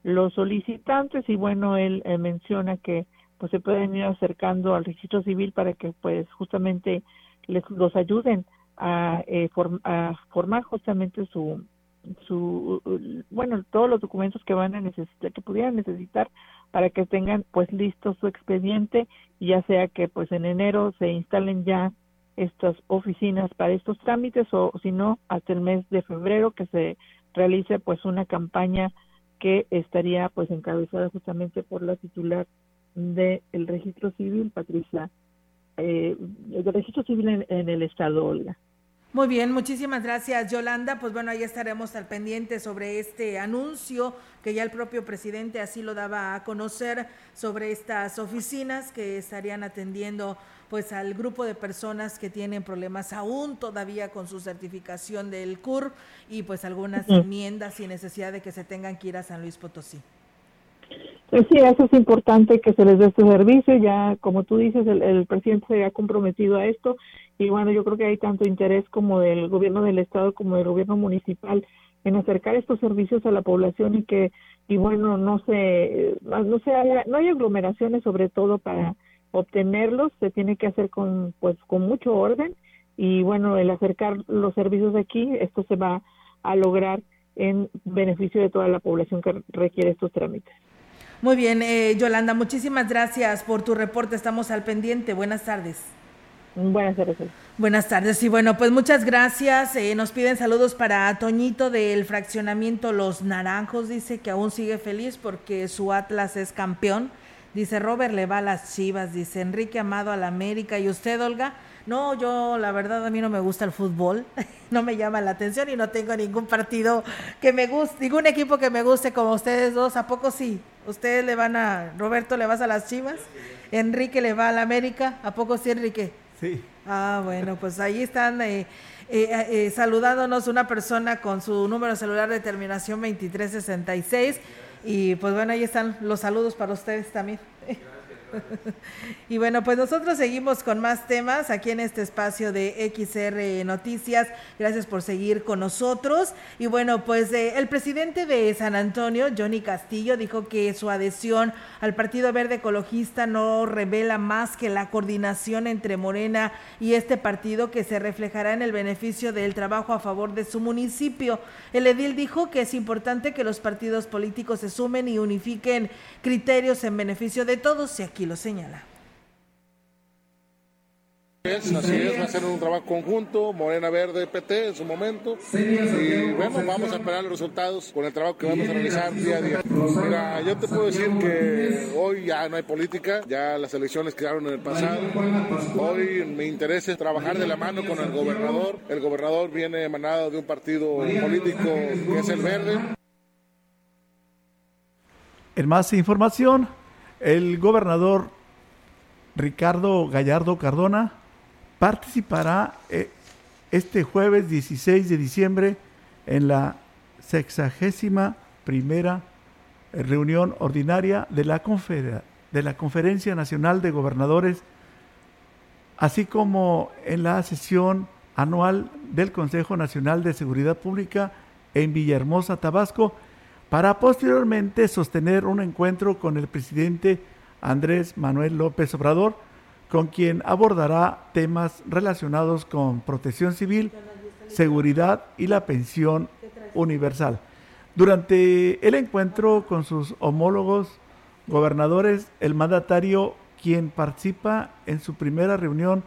los solicitantes y bueno él eh, menciona que pues se pueden ir acercando al registro civil para que pues justamente les los ayuden a, eh, a formar justamente su su bueno todos los documentos que van a necesitar que pudieran necesitar para que tengan pues listo su expediente y ya sea que pues en enero se instalen ya estas oficinas para estos trámites o si no hasta el mes de febrero que se realice pues una campaña que estaría pues encabezada justamente por la titular del registro civil, Patricia, eh, del registro civil en, el Estado, Olga. Muy bien, muchísimas gracias Yolanda. Pues bueno, ahí estaremos al pendiente sobre este anuncio que ya el propio presidente así lo daba a conocer sobre estas oficinas que estarían atendiendo pues al grupo de personas que tienen problemas aún todavía con su certificación del CUR y pues algunas enmiendas sin necesidad de que se tengan que ir a San Luis Potosí. Pues sí, eso es importante que se les dé este servicio. Ya, como tú dices, el, presidente se ha comprometido a esto y bueno, yo creo que hay tanto interés como del gobierno del estado como del gobierno municipal en acercar estos servicios a la población y que y bueno no se no se haya, no hay aglomeraciones sobre todo para obtenerlos se tiene que hacer con pues con mucho orden y bueno el acercar los servicios aquí esto se va a lograr en beneficio de toda la población que requiere estos trámites. Muy bien, eh, Yolanda, muchísimas gracias por tu reporte. Estamos al pendiente. Buenas tardes. Buenas tardes. Buenas tardes. Y bueno, pues muchas gracias. Eh, nos piden saludos para Toñito del fraccionamiento Los Naranjos. Dice que aún sigue feliz porque su Atlas es campeón. Dice Robert le va a las Chivas. Dice Enrique Amado a la América. ¿Y usted, Olga? No, yo la verdad a mí no me gusta el fútbol, no me llama la atención y no tengo ningún partido que me guste, ningún equipo que me guste como ustedes dos. ¿A poco sí? ¿Ustedes le van a, Roberto le vas a las Chivas? Enrique le va a la América, ¿a poco sí, Enrique? Sí. Ah, bueno, pues ahí están eh, eh, eh, saludándonos una persona con su número celular de terminación 2366 y pues bueno, ahí están los saludos para ustedes también. y bueno, pues nosotros seguimos con más temas aquí en este espacio de XR Noticias. Gracias por seguir con nosotros. Y bueno, pues eh, el presidente de San Antonio, Johnny Castillo, dijo que su adhesión al Partido Verde Ecologista no revela más que la coordinación entre Morena y este partido que se reflejará en el beneficio del trabajo a favor de su municipio. El edil dijo que es importante que los partidos políticos se sumen y unifiquen criterios en beneficio de todos y aquí lo señala. Así es, va a ser un trabajo conjunto, Morena Verde, PT en su momento. Y bueno, vamos a esperar los resultados con el trabajo que vamos a realizar día a día. Mira, yo te puedo decir que hoy ya no hay política, ya las elecciones quedaron en el pasado. Hoy mi interés es trabajar de la mano con el gobernador. El gobernador viene emanado de un partido político que es el Verde. En más información, el gobernador Ricardo Gallardo Cardona participará eh, este jueves 16 de diciembre en la sexagésima primera reunión ordinaria de la, de la Conferencia Nacional de Gobernadores, así como en la sesión anual del Consejo Nacional de Seguridad Pública en Villahermosa, Tabasco, para posteriormente sostener un encuentro con el presidente Andrés Manuel López Obrador, con quien abordará temas relacionados con protección civil, seguridad y la pensión universal. Durante el encuentro con sus homólogos gobernadores, el mandatario, quien participa en su primera reunión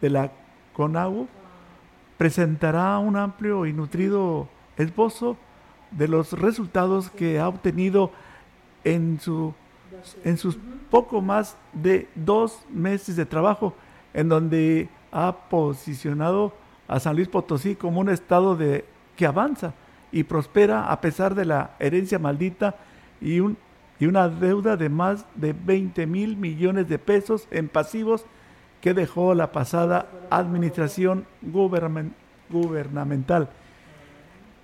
de la CONAGU, presentará un amplio y nutrido esbozo de los resultados que ha obtenido en, su, en sus poco más de dos meses de trabajo, en donde ha posicionado a San Luis Potosí como un estado de, que avanza y prospera a pesar de la herencia maldita y, un, y una deuda de más de 20 mil millones de pesos en pasivos que dejó la pasada administración gubernamental.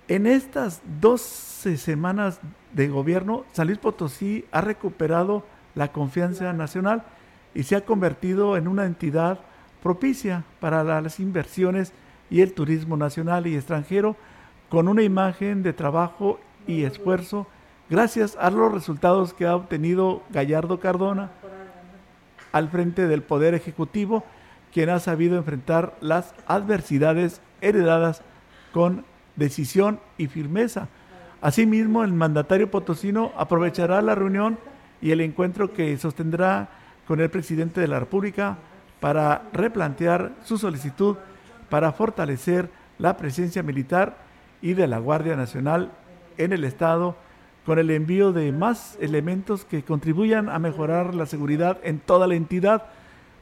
En estas 12 semanas de gobierno, San Luis Potosí ha recuperado la confianza nacional y se ha convertido en una entidad propicia para las inversiones y el turismo nacional y extranjero con una imagen de trabajo y esfuerzo gracias a los resultados que ha obtenido Gallardo Cardona al frente del Poder Ejecutivo, quien ha sabido enfrentar las adversidades heredadas con decisión y firmeza. Asimismo, el mandatario potosino aprovechará la reunión y el encuentro que sostendrá con el presidente de la República para replantear su solicitud para fortalecer la presencia militar y de la Guardia Nacional en el Estado con el envío de más elementos que contribuyan a mejorar la seguridad en toda la entidad.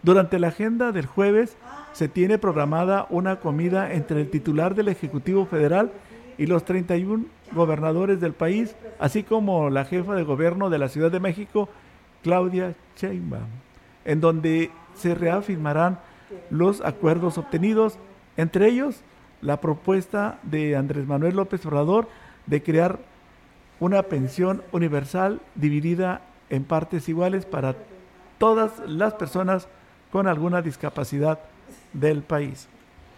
Durante la agenda del jueves se tiene programada una comida entre el titular del Ejecutivo Federal y los 31 gobernadores del país, así como la jefa de gobierno de la Ciudad de México, Claudia Sheinbaum, en donde se reafirmarán los acuerdos obtenidos, entre ellos la propuesta de Andrés Manuel López Obrador de crear una pensión universal dividida en partes iguales para todas las personas con alguna discapacidad del país.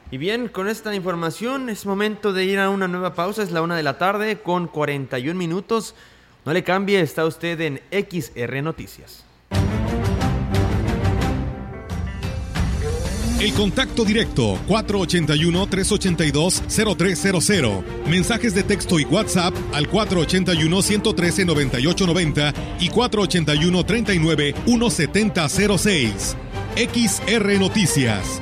Y bien, con esta información es momento de ir a una nueva pausa. Es la una de la tarde con 41 minutos. No le cambie, está usted en XR Noticias. El contacto directo 481-382-0300. Mensajes de texto y WhatsApp al 481-113-9890 y 481-39-1706. XR Noticias.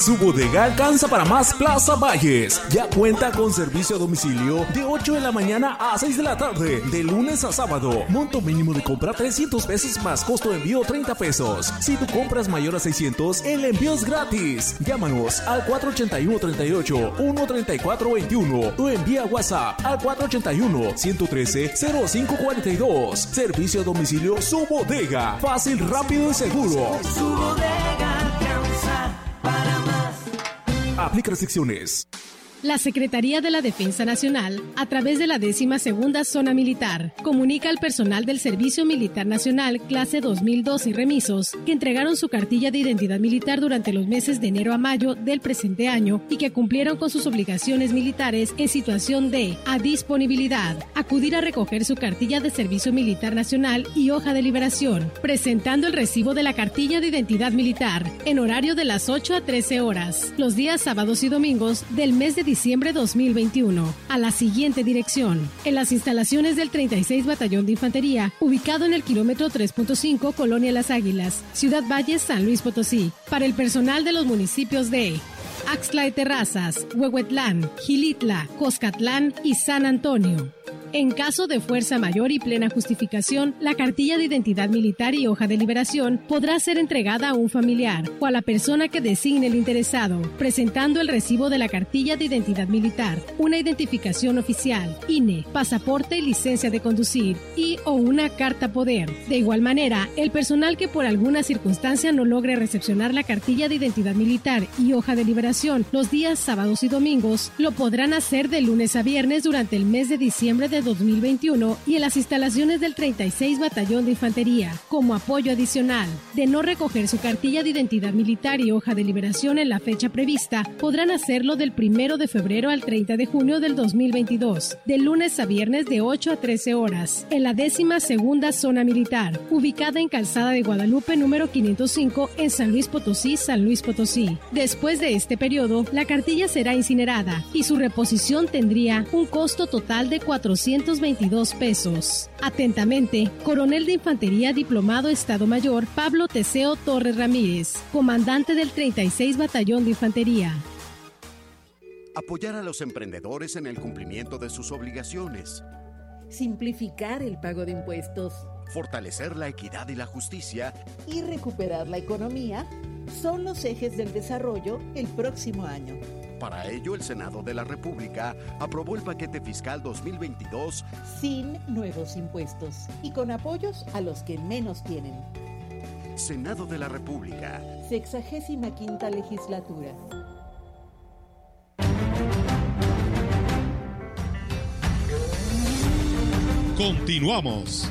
Su bodega alcanza para más Plaza Valles. Ya cuenta con servicio a domicilio de 8 de la mañana a 6 de la tarde, de lunes a sábado. Monto mínimo de compra 300 pesos más costo de envío 30 pesos. Si tu compras mayor a 600, el envío es gratis. Llámanos al 481 38 134 21 o envía WhatsApp al 481 113 0542. Servicio a domicilio Su Bodega. Fácil, rápido y seguro. Su bodega alcanza. Aplica restricciones. La Secretaría de la Defensa Nacional, a través de la décima segunda zona militar, comunica al personal del Servicio Militar Nacional clase 2002 y remisos que entregaron su cartilla de identidad militar durante los meses de enero a mayo del presente año y que cumplieron con sus obligaciones militares en situación de a disponibilidad, acudir a recoger su cartilla de Servicio Militar Nacional y hoja de liberación, presentando el recibo de la cartilla de identidad militar en horario de las 8 a 13 horas, los días sábados y domingos del mes de diciembre 2021, a la siguiente dirección, en las instalaciones del 36 Batallón de Infantería, ubicado en el kilómetro 3.5 Colonia Las Águilas, Ciudad Valles, San Luis Potosí, para el personal de los municipios de Axtla de Terrazas, Huehuetlán, Gilitla, Coscatlán y San Antonio. En caso de fuerza mayor y plena justificación, la cartilla de identidad militar y hoja de liberación podrá ser entregada a un familiar o a la persona que designe el interesado, presentando el recibo de la cartilla de identidad militar, una identificación oficial, INE, pasaporte y licencia de conducir y o una carta poder. De igual manera, el personal que por alguna circunstancia no logre recepcionar la cartilla de identidad militar y hoja de liberación los días sábados y domingos, lo podrán hacer de lunes a viernes durante el mes de diciembre de 2021 y en las instalaciones del 36 Batallón de Infantería, como apoyo adicional. De no recoger su cartilla de identidad militar y hoja de liberación en la fecha prevista, podrán hacerlo del 1 de febrero al 30 de junio del 2022, de lunes a viernes de 8 a 13 horas, en la décima segunda zona militar, ubicada en Calzada de Guadalupe número 505 en San Luis Potosí, San Luis Potosí. Después de este periodo, la cartilla será incinerada y su reposición tendría un costo total de 400 422 pesos. Atentamente, Coronel de Infantería Diplomado Estado Mayor Pablo Teseo Torres Ramírez, comandante del 36 Batallón de Infantería. Apoyar a los emprendedores en el cumplimiento de sus obligaciones. Simplificar el pago de impuestos. Fortalecer la equidad y la justicia. Y recuperar la economía son los ejes del desarrollo el próximo año. Para ello, el Senado de la República aprobó el paquete fiscal 2022 sin nuevos impuestos y con apoyos a los que menos tienen. Senado de la República. Sexagésima quinta legislatura. Continuamos.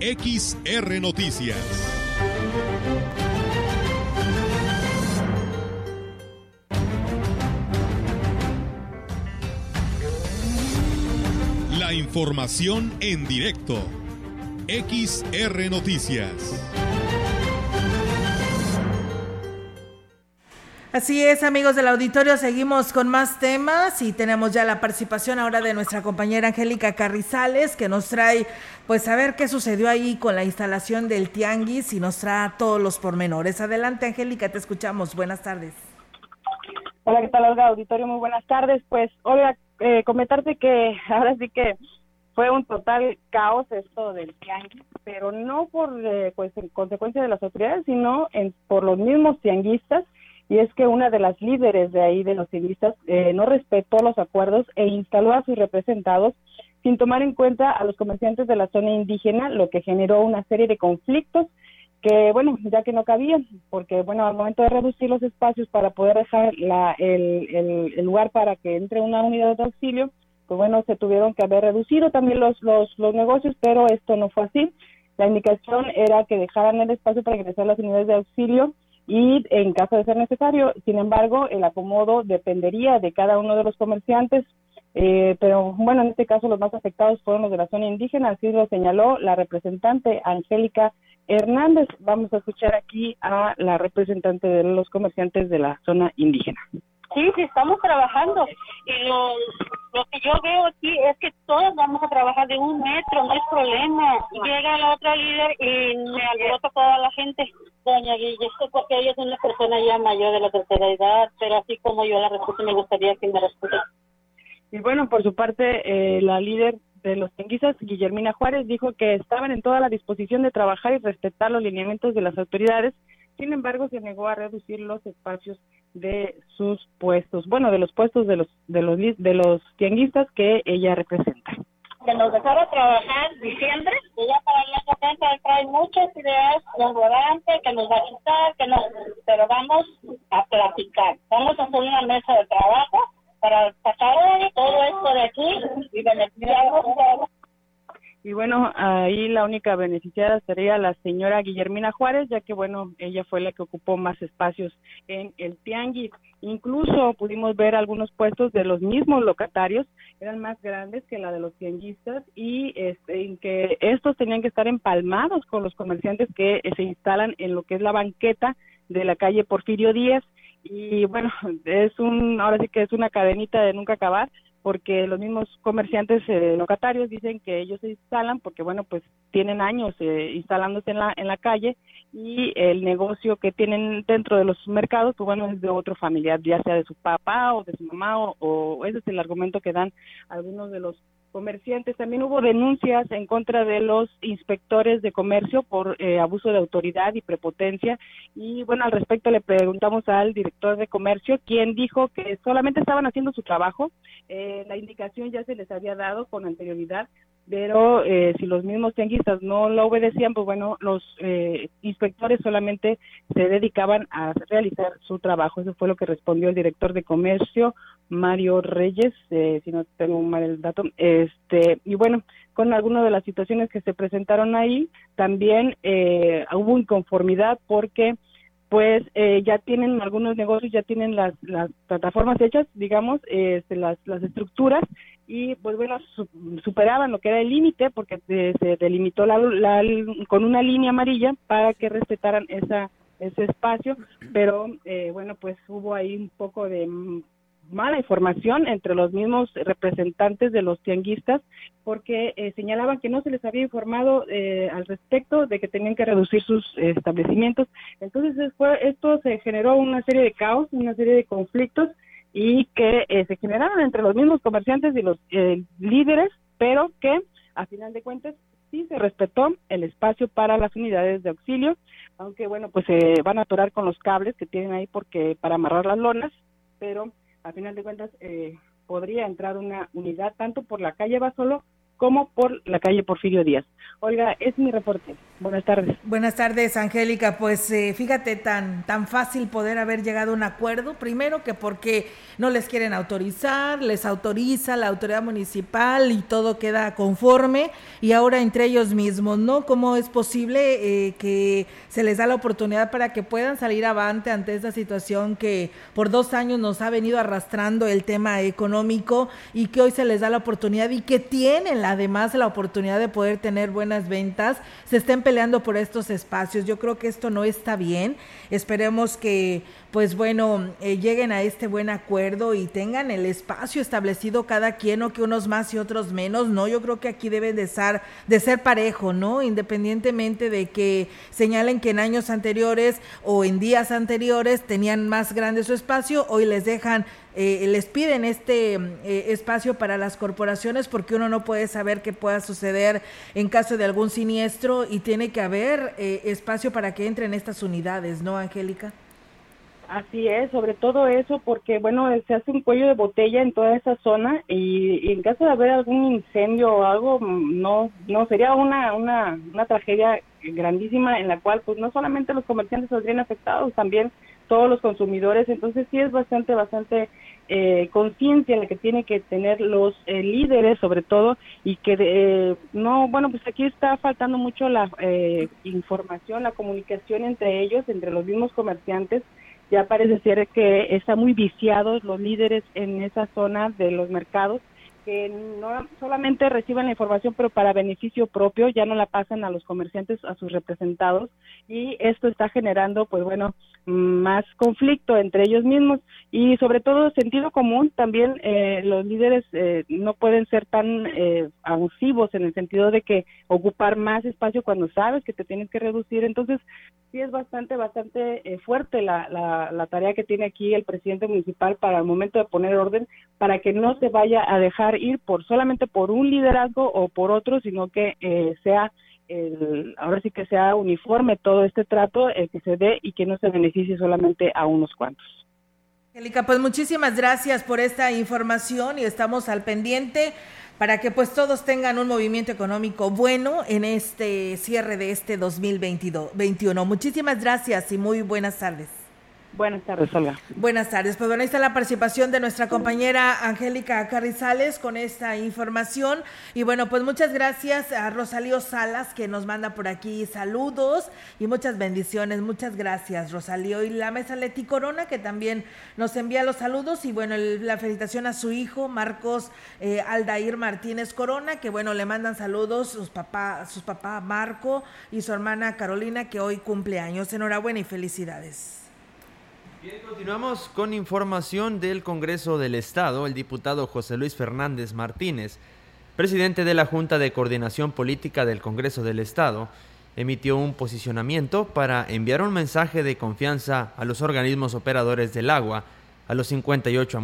XR Noticias. Información en directo. XR Noticias. Así es, amigos del auditorio, seguimos con más temas y tenemos ya la participación ahora de nuestra compañera Angélica Carrizales, que nos trae, pues, a ver qué sucedió ahí con la instalación del Tianguis y nos trae todos los pormenores. Adelante, Angélica, te escuchamos. Buenas tardes. Hola, ¿qué tal, Olga? Auditorio, muy buenas tardes. Pues, Olga, eh, comentarte que ahora sí que fue un total caos esto del tianguis, pero no por eh, pues en consecuencia de las autoridades, sino en, por los mismos tianguistas. Y es que una de las líderes de ahí, de los tianguistas, eh, no respetó los acuerdos e instaló a sus representados sin tomar en cuenta a los comerciantes de la zona indígena, lo que generó una serie de conflictos que, bueno, ya que no cabían, porque, bueno, al momento de reducir los espacios para poder dejar la, el, el, el lugar para que entre una unidad de auxilio, pues bueno, se tuvieron que haber reducido también los, los, los negocios, pero esto no fue así. La indicación era que dejaran el espacio para ingresar las unidades de auxilio y en caso de ser necesario. Sin embargo, el acomodo dependería de cada uno de los comerciantes, eh, pero bueno, en este caso los más afectados fueron los de la zona indígena, así lo señaló la representante Angélica Hernández. Vamos a escuchar aquí a la representante de los comerciantes de la zona indígena. Sí, sí, estamos trabajando. Y lo, lo que yo veo aquí es que todos vamos a trabajar de un metro, no es problema. Llega la otra líder y me alborota toda la gente. doña Guille, porque ella es una persona ya mayor de la tercera edad, pero así como yo la respeto, me gustaría que me respete. Y bueno, por su parte, eh, la líder de los tenguisas, Guillermina Juárez, dijo que estaban en toda la disposición de trabajar y respetar los lineamientos de las autoridades. Sin embargo, se negó a reducir los espacios de sus puestos, bueno, de los puestos de los de los de los tianguistas que ella representa. Que nos dejara trabajar diciembre, y ya para el año que entra trae muchas ideas relevantes que nos va a quitar, que no, pero vamos a platicar, vamos a hacer una mesa de trabajo para sacar todo esto de aquí y beneficiarnos y bueno, ahí la única beneficiada sería la señora Guillermina Juárez, ya que bueno, ella fue la que ocupó más espacios en el tianguis. Incluso pudimos ver algunos puestos de los mismos locatarios, eran más grandes que la de los tianguistas y este, en que estos tenían que estar empalmados con los comerciantes que se instalan en lo que es la banqueta de la calle Porfirio Díaz. Y bueno, es un, ahora sí que es una cadenita de nunca acabar porque los mismos comerciantes eh, locatarios dicen que ellos se instalan porque bueno pues tienen años eh, instalándose en la en la calle y el negocio que tienen dentro de los mercados pues bueno es de otro familiar ya sea de su papá o de su mamá o, o ese es el argumento que dan algunos de los comerciantes. También hubo denuncias en contra de los inspectores de comercio por eh, abuso de autoridad y prepotencia. Y bueno, al respecto le preguntamos al director de comercio, quien dijo que solamente estaban haciendo su trabajo. Eh, la indicación ya se les había dado con anterioridad, pero eh, si los mismos tianguistas no lo obedecían, pues bueno, los inspectores solamente se dedicaban a realizar su trabajo. Eso fue lo que respondió el director de comercio, Mario Reyes, eh, si no tengo mal el dato. Este, y bueno, con algunas de las situaciones que se presentaron ahí, también eh, hubo inconformidad porque pues eh, ya tienen algunos negocios, ya tienen las, las plataformas hechas, digamos, este, las, las estructuras, y pues bueno, superaban lo que era el límite porque se, delimitó la, con una línea amarilla para que respetaran esa ese espacio, pero bueno, pues hubo ahí un poco de mala información entre los mismos representantes de los tianguistas porque eh, señalaban que no se les había informado eh, al respecto de que tenían que reducir sus establecimientos. Entonces fue, esto se generó una serie de caos, una serie de conflictos y que eh, se generaron entre los mismos comerciantes y los líderes, pero que a final de cuentas sí se respetó el espacio para las unidades de auxilio, aunque bueno, pues se van a atorar con los cables que tienen ahí porque para amarrar las lonas, pero a final de cuentas eh, podría entrar una unidad tanto por la calle Basolo como por la calle Porfirio Díaz. Olga, es mi reporte. Buenas tardes. Buenas tardes, Angélica. Pues eh, fíjate, tan, tan fácil poder haber llegado a un acuerdo. Primero que porque no les quieren autorizar, les autoriza la autoridad municipal y todo queda conforme. Y ahora entre ellos mismos, ¿no? ¿Cómo es posible eh, que se les da la oportunidad para que puedan salir avante ante esta situación que por dos años nos ha venido arrastrando el tema económico y que hoy se les da la oportunidad y que tienen además la oportunidad de poder tener buenas ventas, se estén peleando por estos espacios. Yo creo que esto no está bien. Esperemos que, pues bueno, eh, lleguen a este buen acuerdo y tengan el espacio establecido cada quien, o que unos más y otros menos. No, yo creo que aquí deben de, estar, de ser parejo, ¿no? Independientemente de que señalen que en años anteriores o en días anteriores tenían más grande su espacio, hoy les dejan eh, les piden este eh, espacio para las corporaciones porque uno no puede saber qué pueda suceder en caso de algún siniestro y tiene que haber eh, espacio para que entren estas unidades, ¿no, Angélica? Así es, sobre todo eso, porque bueno, se hace un cuello de botella en toda esa zona y, en caso de haber algún incendio o algo, no, no sería una, una, una tragedia grandísima en la cual, pues no solamente los comerciantes saldrían afectados, también todos los consumidores. Entonces sí es bastante, bastante eh, conciencia la que tiene que tener los eh, líderes sobre todo y que eh, no, bueno, pues aquí está faltando mucho la eh, información, la comunicación entre ellos, entre los mismos comerciantes. Ya parece ser que está muy viciados los líderes en esa zona de los mercados que no solamente reciban la información, pero para beneficio propio, ya no la pasan a los comerciantes, a sus representados, y esto está generando, pues bueno, más conflicto entre ellos mismos y sobre todo sentido común. También eh, los líderes eh, no pueden ser tan eh, abusivos en el sentido de que ocupar más espacio cuando sabes que te tienes que reducir. Entonces, sí es bastante, bastante eh, fuerte la, la, la, tarea que tiene aquí el presidente municipal para el momento de poner orden, para que no se vaya a dejar ir por solamente por un liderazgo o por otro, sino que eh, sea el, ahora sí que sea uniforme todo este trato, el que se dé y que no se beneficie solamente a unos cuantos. Angélica, pues muchísimas gracias por esta información y estamos al pendiente para que pues todos tengan un movimiento económico bueno en este cierre de este 2021. Muchísimas gracias y muy buenas tardes. Buenas tardes, Olga. Buenas tardes. Pues bueno, ahí está la participación de nuestra compañera Angélica Carrizales con esta información. Y bueno, pues muchas gracias a Rosalío Salas que nos manda por aquí saludos y muchas bendiciones. Muchas gracias, Rosalío. Y la mesa Leti Corona que también nos envía los saludos. Y bueno, la felicitación a su hijo, Marcos eh, Aldair Martínez Corona, que bueno, le mandan saludos sus papá, sus papá Marco y su hermana Carolina, que hoy cumple años. Enhorabuena y felicidades. Bien, continuamos con información del Congreso del Estado. El diputado José Luis Fernández Martínez, presidente de la Junta de Coordinación Política del Congreso del Estado, emitió un posicionamiento para enviar un mensaje de confianza a los organismos operadores del agua, a los 58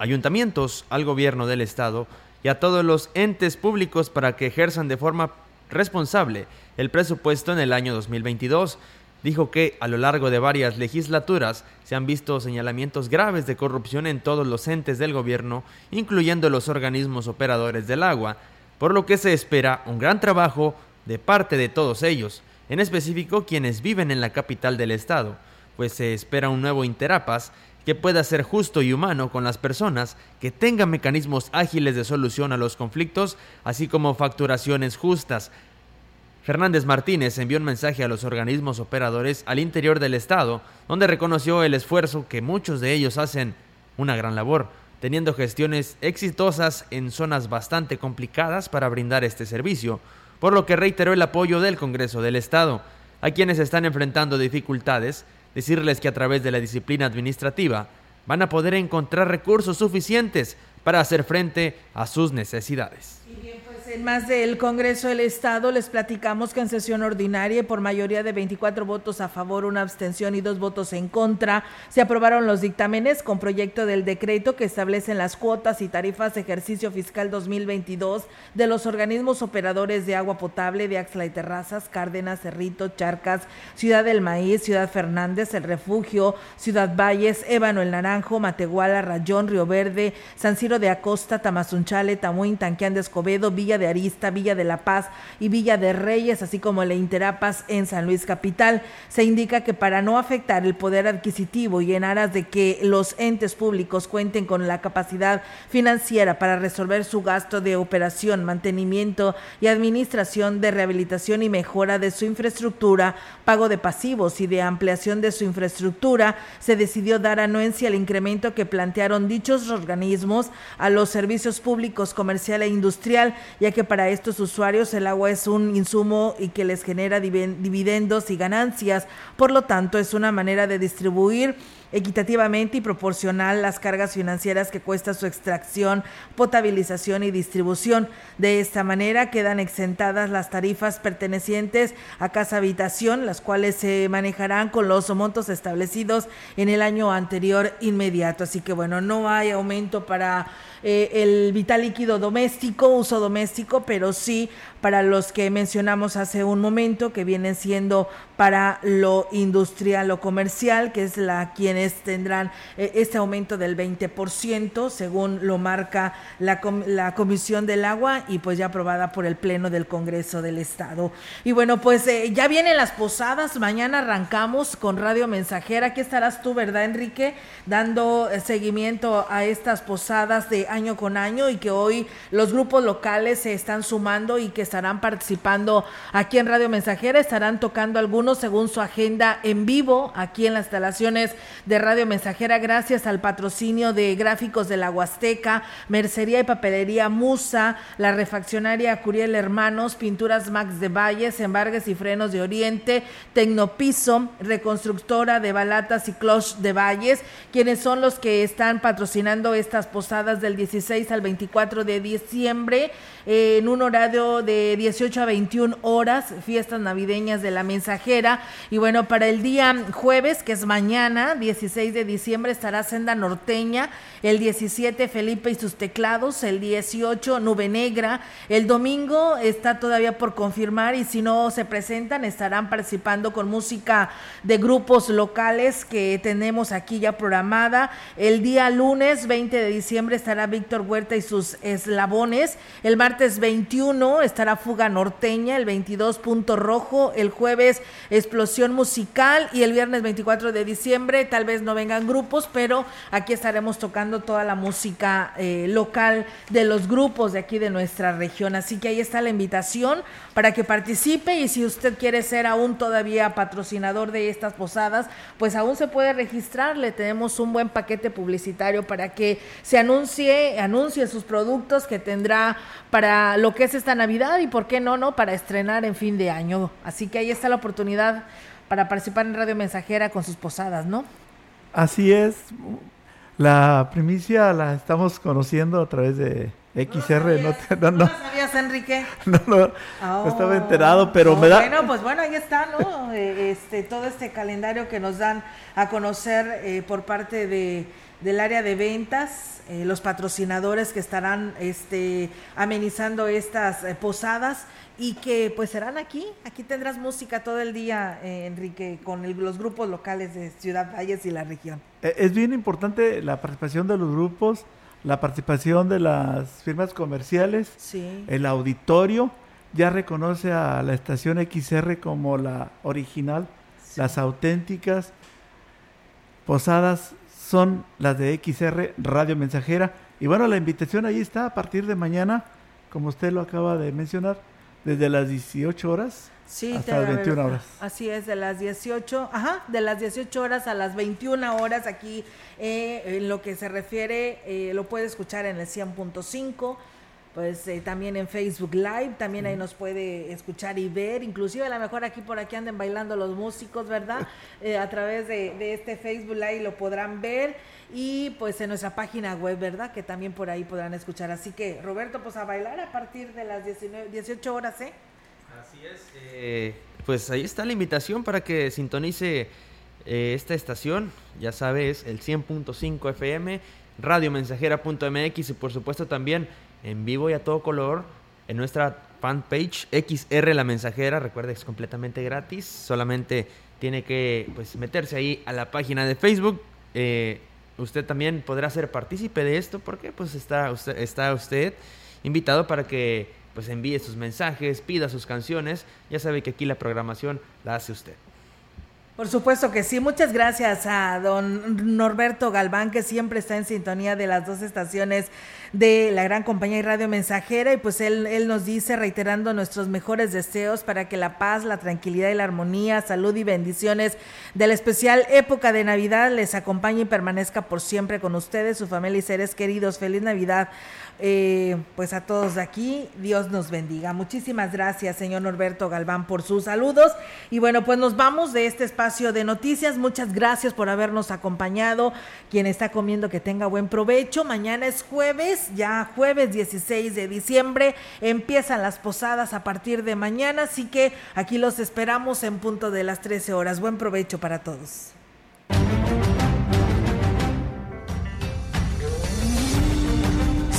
ayuntamientos, al gobierno del Estado y a todos los entes públicos para que ejerzan de forma responsable el presupuesto en el año 2022 dijo que a lo largo de varias legislaturas se han visto señalamientos graves de corrupción en todos los entes del gobierno, incluyendo los organismos operadores del agua, por lo que se espera un gran trabajo de parte de todos ellos, en específico quienes viven en la capital del estado, pues se espera un nuevo Interapas que pueda ser justo y humano con las personas, que tenga mecanismos ágiles de solución a los conflictos, así como facturaciones justas, Fernández Martínez envió un mensaje a los organismos operadores al interior del Estado, donde reconoció el esfuerzo que muchos de ellos hacen una gran labor, teniendo gestiones exitosas en zonas bastante complicadas para brindar este servicio, por lo que reiteró el apoyo del Congreso del Estado. A quienes están enfrentando dificultades, decirles que a través de la disciplina administrativa van a poder encontrar recursos suficientes para hacer frente a sus necesidades. En más del Congreso del Estado les platicamos que en sesión ordinaria por mayoría de 24 votos a favor, una abstención y dos votos en contra, se aprobaron los dictámenes con proyecto del decreto que establecen las cuotas y tarifas de ejercicio fiscal 2022 de los organismos operadores de agua potable de Axla y Terrazas, Cárdenas, Cerrito, Charcas, Ciudad del Maíz, Ciudad Fernández, El Refugio, Ciudad Valles, Ébano el Naranjo, Matehuala, Rayón, Río Verde, San Ciro de Acosta, Tamazunchale, Tamuín, Tanquián de Escobedo, Villa de Arista, Villa de la Paz y Villa de Reyes, así como el Interapas en San Luis Capital. Se indica que para no afectar el poder adquisitivo y en aras de que los entes públicos cuenten con la capacidad financiera para resolver su gasto de operación, mantenimiento y administración de rehabilitación y mejora de su infraestructura, pago de pasivos y de ampliación de su infraestructura, se decidió dar anuencia al incremento que plantearon dichos organismos a los servicios públicos comercial e industrial, ya que para estos usuarios el agua es un insumo y que les genera dividendos y ganancias. Por lo tanto, es una manera de distribuir equitativamente y proporcional las cargas financieras que cuesta su extracción, potabilización y distribución. De esta manera quedan exentadas las tarifas pertenecientes a casa habitación, las cuales se manejarán con los montos establecidos en el año anterior inmediato. Así que bueno, no hay aumento para eh, el vital líquido doméstico, uso doméstico, pero sí para los que mencionamos hace un momento, que vienen siendo para lo industrial o comercial, que es la quienes tendrán eh, este aumento del 20%, según lo marca la, Comisión del Agua y pues ya aprobada por el Pleno del Congreso del Estado. Y bueno, pues eh, ya vienen las posadas, mañana arrancamos con Radio Mensajera, aquí estarás tú, ¿verdad, Enrique? Dando seguimiento a estas posadas de año con año y que hoy los grupos locales se están sumando y que estarán participando aquí en Radio Mensajera, estarán tocando algunos según su agenda en vivo aquí en las instalaciones de Radio Mensajera gracias al patrocinio de Gráficos de la Huasteca, Mercería y Papelería Musa, la refaccionaria Curiel Hermanos, Pinturas Max de Valles, Embargues y Frenos de Oriente, Tecnopiso, Reconstructora de Balatas y Cloche de Valles, quienes son los que están patrocinando estas posadas del 16 al 24 de diciembre. en un horario de 18 a 21 horas, fiestas navideñas de la mensajera. Y bueno, para el día jueves, que es mañana, 16 de diciembre, estará Senda Norteña, el 17 Felipe y sus teclados, el 18 Nube Negra, el domingo está todavía por confirmar y si no se presentan estarán participando con música de grupos locales que tenemos aquí ya programada. El día lunes 20 de diciembre estará Víctor Huerta y sus eslabones. El martes 21 estará Fuga Norteña, el 22 Punto Rojo, el jueves Explosión Musical y el viernes 24 de diciembre tal vez no vengan grupos, pero aquí estaremos tocando toda la música eh, local de los grupos de aquí de nuestra región. Así que ahí está la invitación para que participe y si usted quiere ser aún todavía patrocinador de estas posadas, pues aún se puede registrar. Le tenemos un buen paquete publicitario para que se anuncie, anuncie sus productos que tendrá para lo que es esta Navidad y por qué no, no, para estrenar en fin de año. Así que ahí está la oportunidad para participar en Radio Mensajera con sus posadas, ¿no? Así es. La primicia la estamos conociendo a través de XR. No, no, no, sabías, Enrique? No, no, estaba enterado, pero me da... Bueno, pues bueno, ahí está, ¿no? Eh, este, todo este calendario que nos dan a conocer eh, por parte de, del área de ventas, eh, los patrocinadores que estarán este, amenizando estas posadas y que pues serán aquí. Aquí tendrás música todo el día, eh, Enrique, con los grupos locales de Ciudad Valles y la región. Eh, es bien importante la participación de los grupos, la participación de las firmas comerciales, sí. el auditorio. Ya reconoce a la estación XR como la original, las auténticas. Posadas son las de XR Radio Mensajera. Y bueno, la invitación ahí está a partir de mañana, como usted lo acaba de mencionar desde las 18 horas sí, hasta las 21 horas. Así es, de las 18, ajá, de las 18 horas a las 21 horas aquí eh, en lo que se refiere, eh, lo puede escuchar en el 100.5 pues eh, también en Facebook Live, también ahí nos puede escuchar y ver, inclusive a lo mejor aquí por aquí anden bailando los músicos, ¿verdad? a través de, de, este Facebook Live lo podrán ver y pues en nuestra página web, ¿verdad? Que también por ahí podrán escuchar. Así que Roberto, pues a bailar a partir de las 19, 18 horas, ¿eh? Así es. Eh, pues ahí está la invitación para que sintonice eh, esta estación. Ya sabes, el 100.5 FM, radiomensajera.mx y por supuesto también en vivo y a todo color en nuestra fanpage XR La Mensajera. Recuerda que es completamente gratis. Solamente tiene que pues, meterse ahí a la página de Facebook. Eh, usted también podrá ser partícipe de esto porque pues está usted, está usted invitado para que pues envíe sus mensajes, pida sus canciones. Ya sabe que aquí la programación la hace usted. Por supuesto que sí. Muchas gracias a don Norberto Galván, que siempre está en sintonía de las dos estaciones de la gran compañía y radio mensajera. Y pues él, él nos dice, reiterando nuestros mejores deseos para que la paz, la tranquilidad y la armonía, salud y bendiciones de la especial época de Navidad les acompañe y permanezca por siempre con ustedes, su familia y seres queridos. Feliz Navidad eh, pues a todos de aquí, Dios nos bendiga. Muchísimas gracias, señor Norberto Galván, por sus saludos. Y bueno, pues nos vamos de este espacio de noticias. Muchas gracias por habernos acompañado. Quien está comiendo, que tenga buen provecho. Mañana es jueves, ya jueves 16 de diciembre. Empiezan las posadas a partir de mañana, así que aquí los esperamos en punto de las 13 horas. Buen provecho para todos.